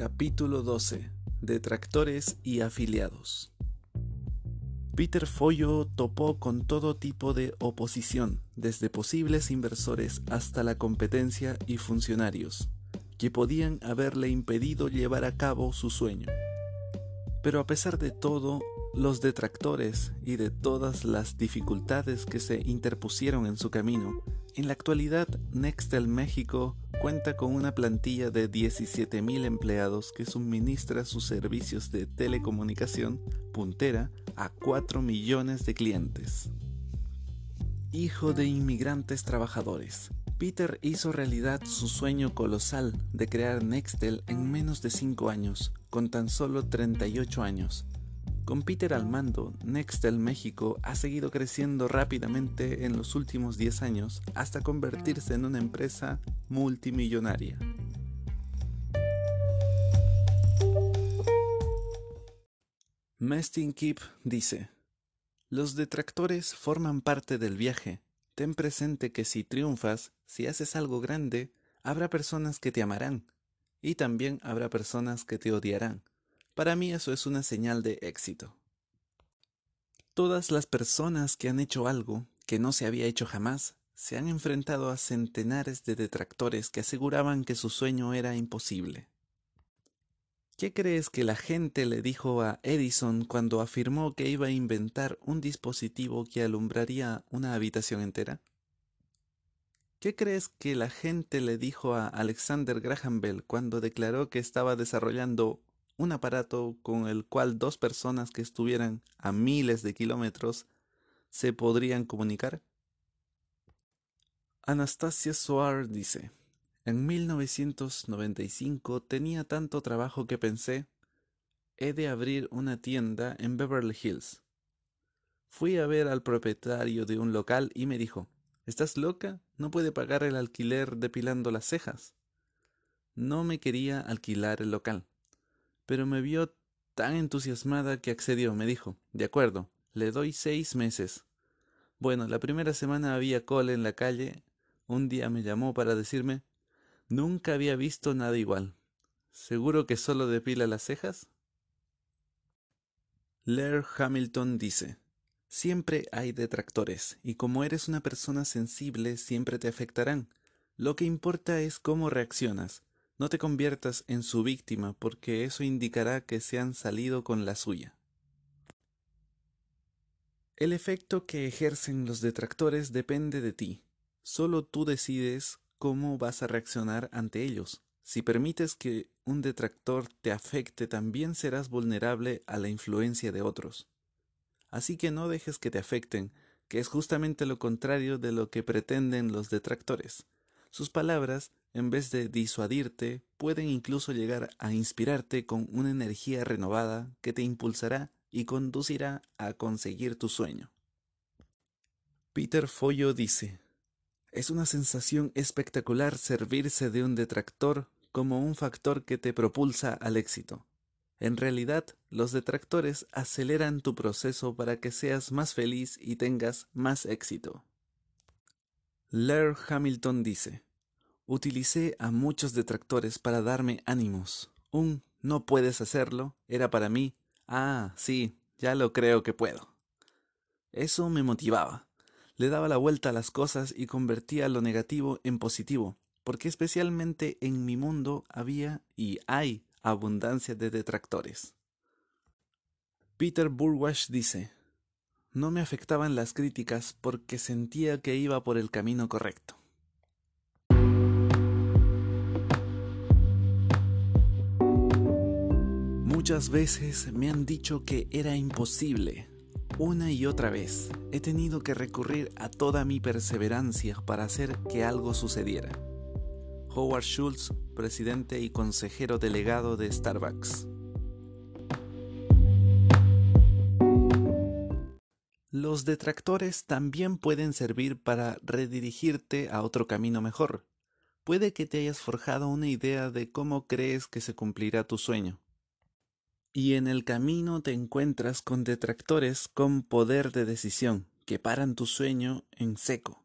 Capítulo 12. Detractores y afiliados. Peter Follo topó con todo tipo de oposición, desde posibles inversores hasta la competencia y funcionarios, que podían haberle impedido llevar a cabo su sueño. Pero a pesar de todo, los detractores y de todas las dificultades que se interpusieron en su camino, en la actualidad Nextel México cuenta con una plantilla de 17.000 empleados que suministra sus servicios de telecomunicación puntera a 4 millones de clientes. Hijo de inmigrantes trabajadores, Peter hizo realidad su sueño colosal de crear Nextel en menos de 5 años, con tan solo 38 años, con Peter al mando, Nextel México ha seguido creciendo rápidamente en los últimos 10 años hasta convertirse en una empresa multimillonaria. Mestin Keep dice, Los detractores forman parte del viaje. Ten presente que si triunfas, si haces algo grande, habrá personas que te amarán y también habrá personas que te odiarán. Para mí eso es una señal de éxito. Todas las personas que han hecho algo que no se había hecho jamás se han enfrentado a centenares de detractores que aseguraban que su sueño era imposible. ¿Qué crees que la gente le dijo a Edison cuando afirmó que iba a inventar un dispositivo que alumbraría una habitación entera? ¿Qué crees que la gente le dijo a Alexander Graham Bell cuando declaró que estaba desarrollando un aparato con el cual dos personas que estuvieran a miles de kilómetros se podrían comunicar? Anastasia Soar dice, en 1995 tenía tanto trabajo que pensé, he de abrir una tienda en Beverly Hills. Fui a ver al propietario de un local y me dijo, ¿estás loca? No puede pagar el alquiler depilando las cejas. No me quería alquilar el local pero me vio tan entusiasmada que accedió. Me dijo, de acuerdo, le doy seis meses. Bueno, la primera semana había cola en la calle. Un día me llamó para decirme, nunca había visto nada igual. ¿Seguro que solo depila las cejas? Laird Hamilton dice, Siempre hay detractores, y como eres una persona sensible, siempre te afectarán. Lo que importa es cómo reaccionas. No te conviertas en su víctima porque eso indicará que se han salido con la suya. El efecto que ejercen los detractores depende de ti. Solo tú decides cómo vas a reaccionar ante ellos. Si permites que un detractor te afecte, también serás vulnerable a la influencia de otros. Así que no dejes que te afecten, que es justamente lo contrario de lo que pretenden los detractores. Sus palabras en vez de disuadirte, pueden incluso llegar a inspirarte con una energía renovada que te impulsará y conducirá a conseguir tu sueño. Peter Follo dice, es una sensación espectacular servirse de un detractor como un factor que te propulsa al éxito. En realidad, los detractores aceleran tu proceso para que seas más feliz y tengas más éxito. Laird Hamilton dice, Utilicé a muchos detractores para darme ánimos. Un no puedes hacerlo era para mí, ah, sí, ya lo creo que puedo. Eso me motivaba. Le daba la vuelta a las cosas y convertía lo negativo en positivo, porque especialmente en mi mundo había y hay abundancia de detractores. Peter Burwash dice, no me afectaban las críticas porque sentía que iba por el camino correcto. Muchas veces me han dicho que era imposible. Una y otra vez he tenido que recurrir a toda mi perseverancia para hacer que algo sucediera. Howard Schultz, presidente y consejero delegado de Starbucks. Los detractores también pueden servir para redirigirte a otro camino mejor. Puede que te hayas forjado una idea de cómo crees que se cumplirá tu sueño y en el camino te encuentras con detractores con poder de decisión que paran tu sueño en seco.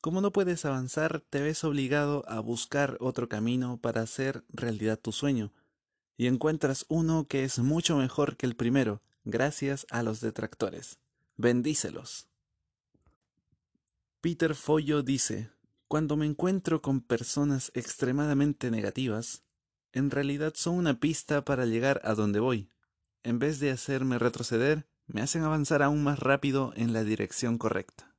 Como no puedes avanzar, te ves obligado a buscar otro camino para hacer realidad tu sueño, y encuentras uno que es mucho mejor que el primero, gracias a los detractores. Bendícelos. Peter Follo dice, cuando me encuentro con personas extremadamente negativas, en realidad son una pista para llegar a donde voy. En vez de hacerme retroceder, me hacen avanzar aún más rápido en la dirección correcta.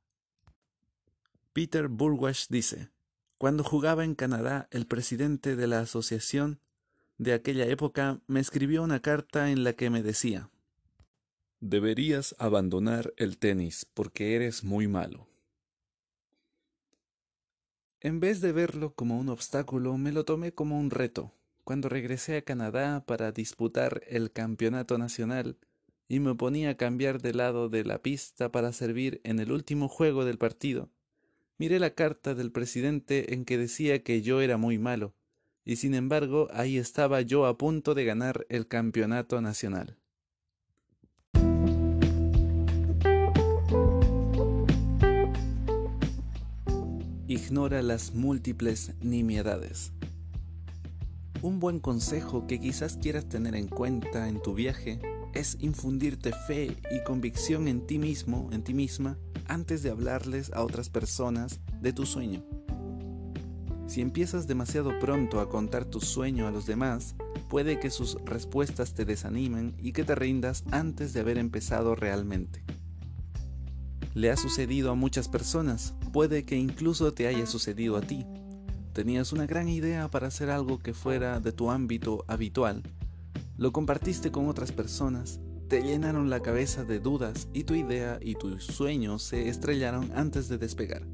Peter Burwash dice, cuando jugaba en Canadá, el presidente de la asociación de aquella época me escribió una carta en la que me decía, Deberías abandonar el tenis porque eres muy malo. En vez de verlo como un obstáculo, me lo tomé como un reto. Cuando regresé a Canadá para disputar el campeonato nacional y me ponía a cambiar de lado de la pista para servir en el último juego del partido, miré la carta del presidente en que decía que yo era muy malo, y sin embargo ahí estaba yo a punto de ganar el campeonato nacional. Ignora las múltiples nimiedades. Un buen consejo que quizás quieras tener en cuenta en tu viaje es infundirte fe y convicción en ti mismo, en ti misma, antes de hablarles a otras personas de tu sueño. Si empiezas demasiado pronto a contar tu sueño a los demás, puede que sus respuestas te desanimen y que te rindas antes de haber empezado realmente. Le ha sucedido a muchas personas, puede que incluso te haya sucedido a ti. Tenías una gran idea para hacer algo que fuera de tu ámbito habitual, lo compartiste con otras personas, te llenaron la cabeza de dudas y tu idea y tus sueños se estrellaron antes de despegar.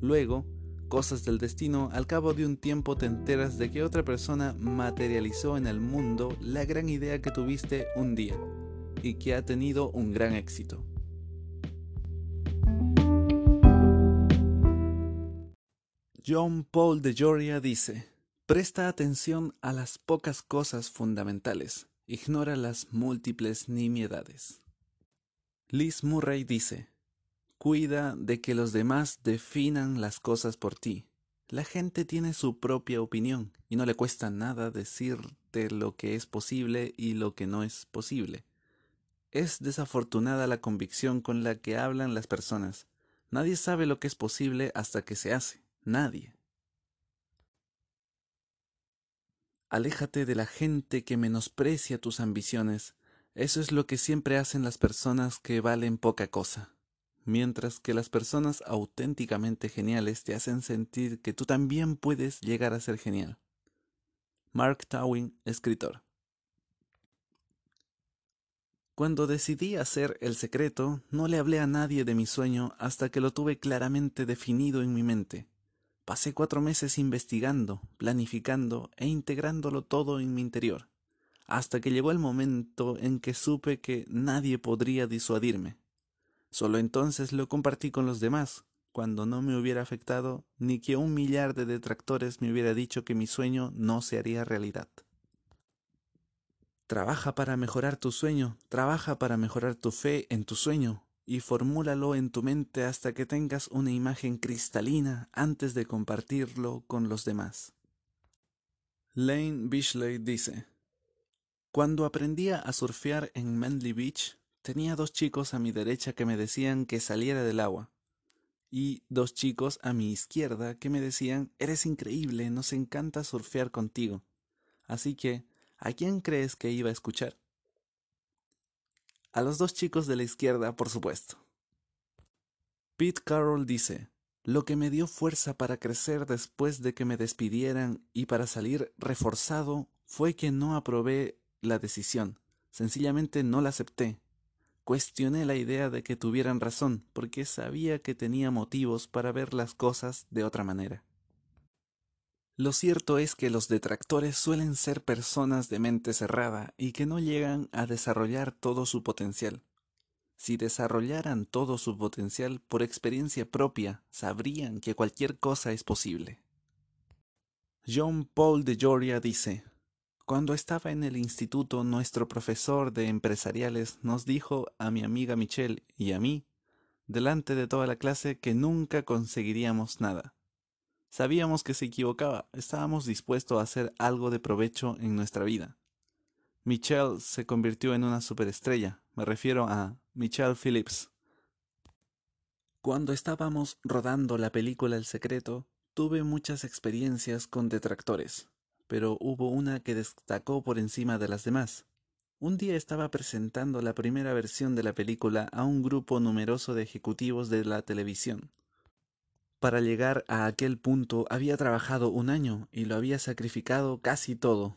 Luego, cosas del destino, al cabo de un tiempo te enteras de que otra persona materializó en el mundo la gran idea que tuviste un día y que ha tenido un gran éxito. John Paul de Joria dice, presta atención a las pocas cosas fundamentales, ignora las múltiples nimiedades. Liz Murray dice, cuida de que los demás definan las cosas por ti. La gente tiene su propia opinión y no le cuesta nada decirte lo que es posible y lo que no es posible. Es desafortunada la convicción con la que hablan las personas. Nadie sabe lo que es posible hasta que se hace. Nadie. Aléjate de la gente que menosprecia tus ambiciones. Eso es lo que siempre hacen las personas que valen poca cosa. Mientras que las personas auténticamente geniales te hacen sentir que tú también puedes llegar a ser genial. Mark Twain, escritor. Cuando decidí hacer El Secreto, no le hablé a nadie de mi sueño hasta que lo tuve claramente definido en mi mente. Pasé cuatro meses investigando, planificando e integrándolo todo en mi interior, hasta que llegó el momento en que supe que nadie podría disuadirme. Solo entonces lo compartí con los demás, cuando no me hubiera afectado ni que un millar de detractores me hubiera dicho que mi sueño no se haría realidad. Trabaja para mejorar tu sueño, trabaja para mejorar tu fe en tu sueño, y formúlalo en tu mente hasta que tengas una imagen cristalina antes de compartirlo con los demás. Lane Bishley dice, Cuando aprendía a surfear en Manly Beach, tenía dos chicos a mi derecha que me decían que saliera del agua, y dos chicos a mi izquierda que me decían, Eres increíble, nos encanta surfear contigo. Así que, ¿a quién crees que iba a escuchar? A los dos chicos de la izquierda, por supuesto. Pete Carroll dice, lo que me dio fuerza para crecer después de que me despidieran y para salir reforzado fue que no aprobé la decisión, sencillamente no la acepté. Cuestioné la idea de que tuvieran razón, porque sabía que tenía motivos para ver las cosas de otra manera. Lo cierto es que los detractores suelen ser personas de mente cerrada y que no llegan a desarrollar todo su potencial. Si desarrollaran todo su potencial por experiencia propia, sabrían que cualquier cosa es posible. John Paul de Joria dice, Cuando estaba en el instituto, nuestro profesor de empresariales nos dijo a mi amiga Michelle y a mí, delante de toda la clase, que nunca conseguiríamos nada. Sabíamos que se equivocaba, estábamos dispuestos a hacer algo de provecho en nuestra vida. Michelle se convirtió en una superestrella. Me refiero a Michelle Phillips. Cuando estábamos rodando la película El Secreto, tuve muchas experiencias con detractores, pero hubo una que destacó por encima de las demás. Un día estaba presentando la primera versión de la película a un grupo numeroso de ejecutivos de la televisión. Para llegar a aquel punto había trabajado un año y lo había sacrificado casi todo.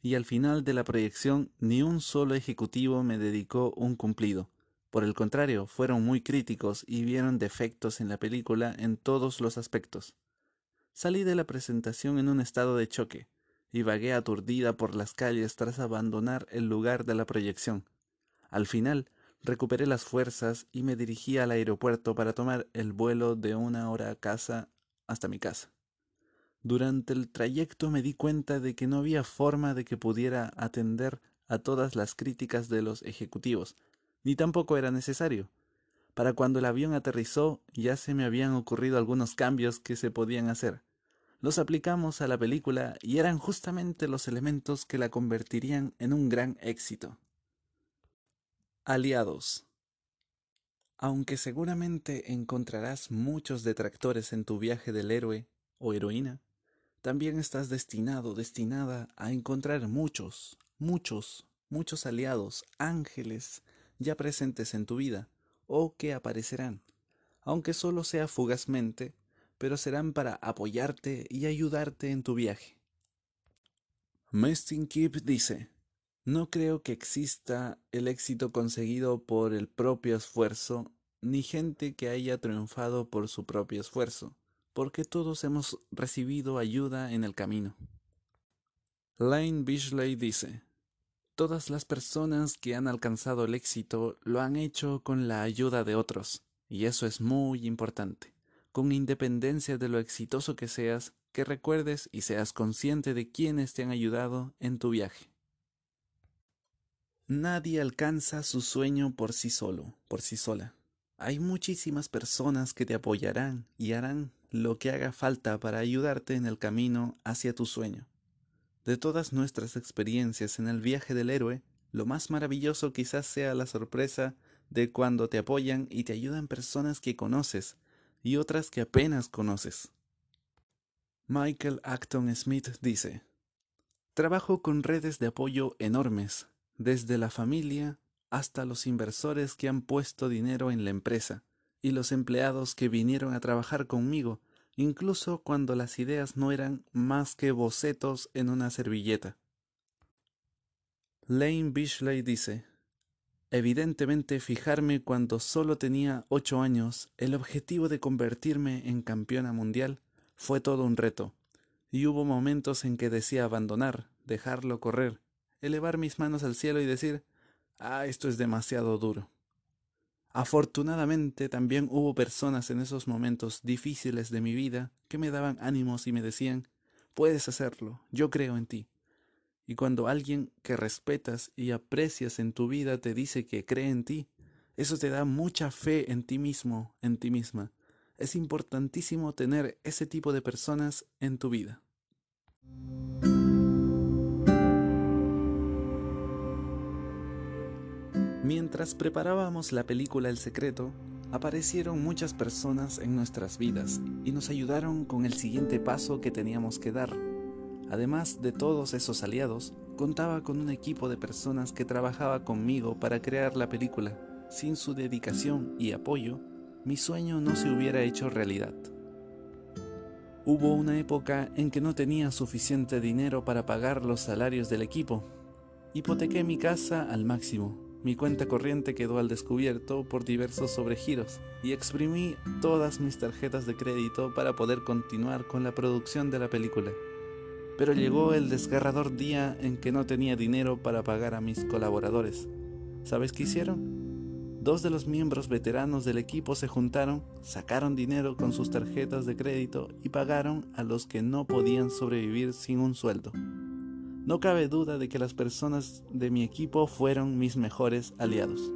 Y al final de la proyección ni un solo ejecutivo me dedicó un cumplido. Por el contrario, fueron muy críticos y vieron defectos en la película en todos los aspectos. Salí de la presentación en un estado de choque y vagué aturdida por las calles tras abandonar el lugar de la proyección. Al final, recuperé las fuerzas y me dirigí al aeropuerto para tomar el vuelo de una hora a casa hasta mi casa. Durante el trayecto me di cuenta de que no había forma de que pudiera atender a todas las críticas de los ejecutivos, ni tampoco era necesario. Para cuando el avión aterrizó ya se me habían ocurrido algunos cambios que se podían hacer. Los aplicamos a la película y eran justamente los elementos que la convertirían en un gran éxito. Aliados. Aunque seguramente encontrarás muchos detractores en tu viaje del héroe o heroína, también estás destinado, destinada a encontrar muchos, muchos, muchos aliados, ángeles, ya presentes en tu vida, o que aparecerán, aunque solo sea fugazmente, pero serán para apoyarte y ayudarte en tu viaje. Mestin dice, no creo que exista el éxito conseguido por el propio esfuerzo, ni gente que haya triunfado por su propio esfuerzo, porque todos hemos recibido ayuda en el camino. Lane Bishley dice, Todas las personas que han alcanzado el éxito lo han hecho con la ayuda de otros, y eso es muy importante. Con independencia de lo exitoso que seas, que recuerdes y seas consciente de quienes te han ayudado en tu viaje. Nadie alcanza su sueño por sí solo, por sí sola. Hay muchísimas personas que te apoyarán y harán lo que haga falta para ayudarte en el camino hacia tu sueño. De todas nuestras experiencias en el viaje del héroe, lo más maravilloso quizás sea la sorpresa de cuando te apoyan y te ayudan personas que conoces y otras que apenas conoces. Michael Acton Smith dice, Trabajo con redes de apoyo enormes desde la familia hasta los inversores que han puesto dinero en la empresa y los empleados que vinieron a trabajar conmigo, incluso cuando las ideas no eran más que bocetos en una servilleta. Lane Bishley dice, Evidentemente fijarme cuando solo tenía ocho años el objetivo de convertirme en campeona mundial fue todo un reto, y hubo momentos en que decía abandonar, dejarlo correr, elevar mis manos al cielo y decir, ah, esto es demasiado duro. Afortunadamente también hubo personas en esos momentos difíciles de mi vida que me daban ánimos y me decían, puedes hacerlo, yo creo en ti. Y cuando alguien que respetas y aprecias en tu vida te dice que cree en ti, eso te da mucha fe en ti mismo, en ti misma. Es importantísimo tener ese tipo de personas en tu vida. Mientras preparábamos la película El Secreto, aparecieron muchas personas en nuestras vidas y nos ayudaron con el siguiente paso que teníamos que dar. Además de todos esos aliados, contaba con un equipo de personas que trabajaba conmigo para crear la película. Sin su dedicación y apoyo, mi sueño no se hubiera hecho realidad. Hubo una época en que no tenía suficiente dinero para pagar los salarios del equipo. Hipotequé mi casa al máximo mi cuenta corriente quedó al descubierto por diversos sobregiros y exprimí todas mis tarjetas de crédito para poder continuar con la producción de la película. Pero llegó el desgarrador día en que no tenía dinero para pagar a mis colaboradores. ¿Sabes qué hicieron? Dos de los miembros veteranos del equipo se juntaron, sacaron dinero con sus tarjetas de crédito y pagaron a los que no podían sobrevivir sin un sueldo. No cabe duda de que las personas de mi equipo fueron mis mejores aliados.